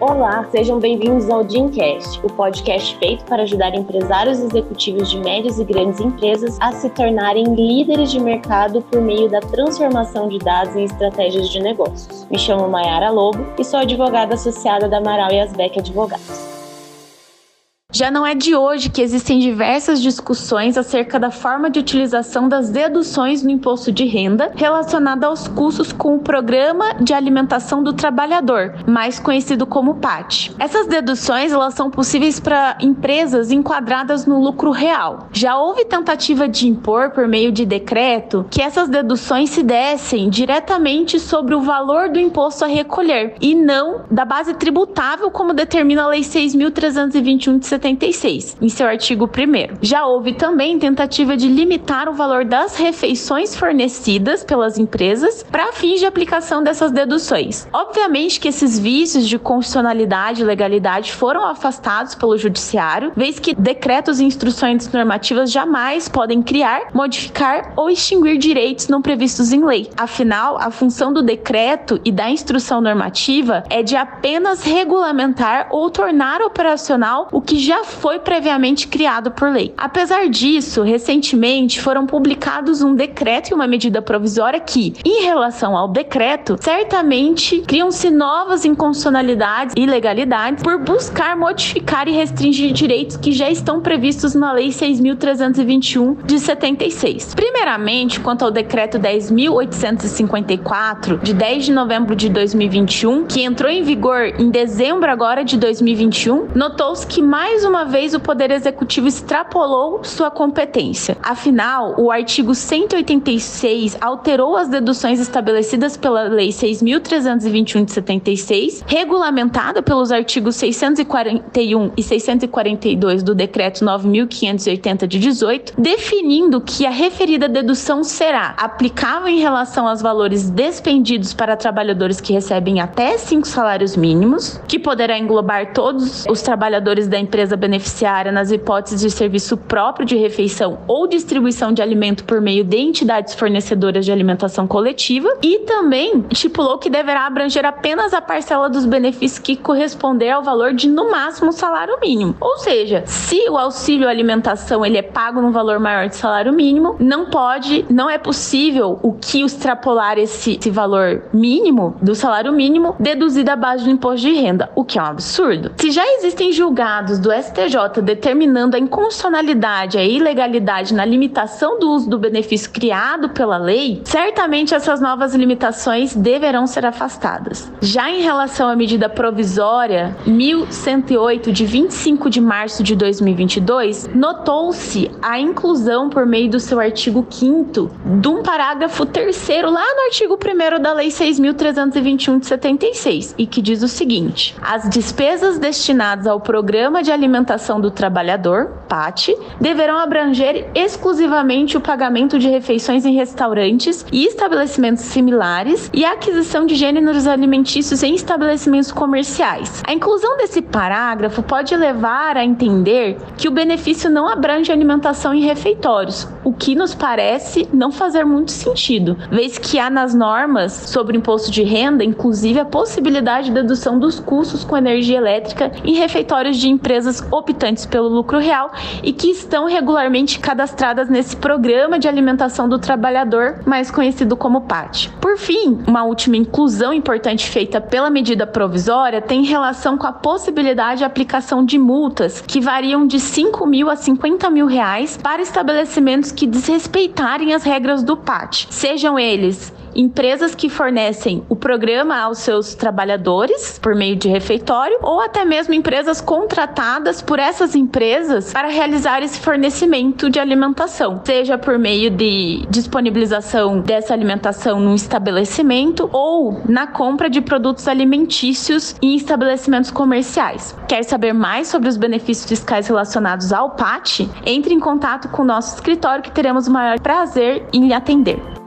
Olá, sejam bem-vindos ao Dreamcast, o podcast feito para ajudar empresários executivos de médias e grandes empresas a se tornarem líderes de mercado por meio da transformação de dados em estratégias de negócios. Me chamo Mayara Lobo e sou advogada associada da Amaral e Asbeck Advogados. Já não é de hoje que existem diversas discussões acerca da forma de utilização das deduções no imposto de renda relacionada aos custos com o Programa de Alimentação do Trabalhador, mais conhecido como PAT. Essas deduções elas são possíveis para empresas enquadradas no lucro real. Já houve tentativa de impor por meio de decreto que essas deduções se dessem diretamente sobre o valor do imposto a recolher e não da base tributável como determina a Lei 6.321 de 76, em seu artigo 1. Já houve também tentativa de limitar o valor das refeições fornecidas pelas empresas para fins de aplicação dessas deduções. Obviamente que esses vícios de constitucionalidade e legalidade foram afastados pelo judiciário, vez que decretos e instruções normativas jamais podem criar, modificar ou extinguir direitos não previstos em lei. Afinal, a função do decreto e da instrução normativa é de apenas regulamentar ou tornar operacional o que já foi previamente criado por lei. Apesar disso, recentemente foram publicados um decreto e uma medida provisória que, em relação ao decreto, certamente criam-se novas inconstitucionalidades e ilegalidades por buscar modificar e restringir direitos que já estão previstos na Lei 6.321 de 76. Primeiramente, quanto ao decreto 10.854 de 10 de novembro de 2021, que entrou em vigor em dezembro agora de 2021, notou-se que mais mais uma vez o Poder Executivo extrapolou sua competência. Afinal, o artigo 186 alterou as deduções estabelecidas pela Lei 6.321 de 76, regulamentada pelos artigos 641 e 642 do Decreto 9.580 de 18, definindo que a referida dedução será aplicável em relação aos valores despendidos para trabalhadores que recebem até cinco salários mínimos, que poderá englobar todos os trabalhadores da empresa empresa beneficiária nas hipóteses de serviço próprio de refeição ou distribuição de alimento por meio de entidades fornecedoras de alimentação coletiva e também estipulou que deverá abranger apenas a parcela dos benefícios que corresponder ao valor de no máximo salário mínimo. Ou seja, se o auxílio alimentação ele é pago no valor maior de salário mínimo, não pode, não é possível o que extrapolar esse, esse valor mínimo do salário mínimo deduzido da base do imposto de renda, o que é um absurdo. Se já existem julgados do STJ determinando a inconstitucionalidade, a ilegalidade na limitação do uso do benefício criado pela lei, certamente essas novas limitações deverão ser afastadas. Já em relação à medida provisória 1108 de 25 de março de 2022, notou-se a inclusão por meio do seu artigo 5 de um parágrafo terceiro lá no artigo 1 da Lei 6321 de 76 e que diz o seguinte: as despesas destinadas ao programa de alimentação alimentação do trabalhador, PAT, deverão abranger exclusivamente o pagamento de refeições em restaurantes e estabelecimentos similares e a aquisição de gêneros alimentícios em estabelecimentos comerciais. A inclusão desse parágrafo pode levar a entender que o benefício não abrange alimentação em refeitórios, que nos parece não fazer muito sentido, vez que há nas normas sobre imposto de renda, inclusive, a possibilidade de dedução dos custos com energia elétrica em refeitórios de empresas optantes pelo lucro real e que estão regularmente cadastradas nesse programa de alimentação do trabalhador, mais conhecido como PAT. Por fim, uma última inclusão importante feita pela medida provisória tem relação com a possibilidade de aplicação de multas que variam de 5 mil a 50 mil reais para estabelecimentos que desrespeitarem as regras do PAT, sejam eles empresas que fornecem o programa aos seus trabalhadores por meio de refeitório ou até mesmo empresas contratadas por essas empresas para realizar esse fornecimento de alimentação, seja por meio de disponibilização dessa alimentação no estabelecimento ou na compra de produtos alimentícios em estabelecimentos comerciais. Quer saber mais sobre os benefícios fiscais relacionados ao PAT? Entre em contato com o nosso escritório que teremos o maior prazer em lhe atender.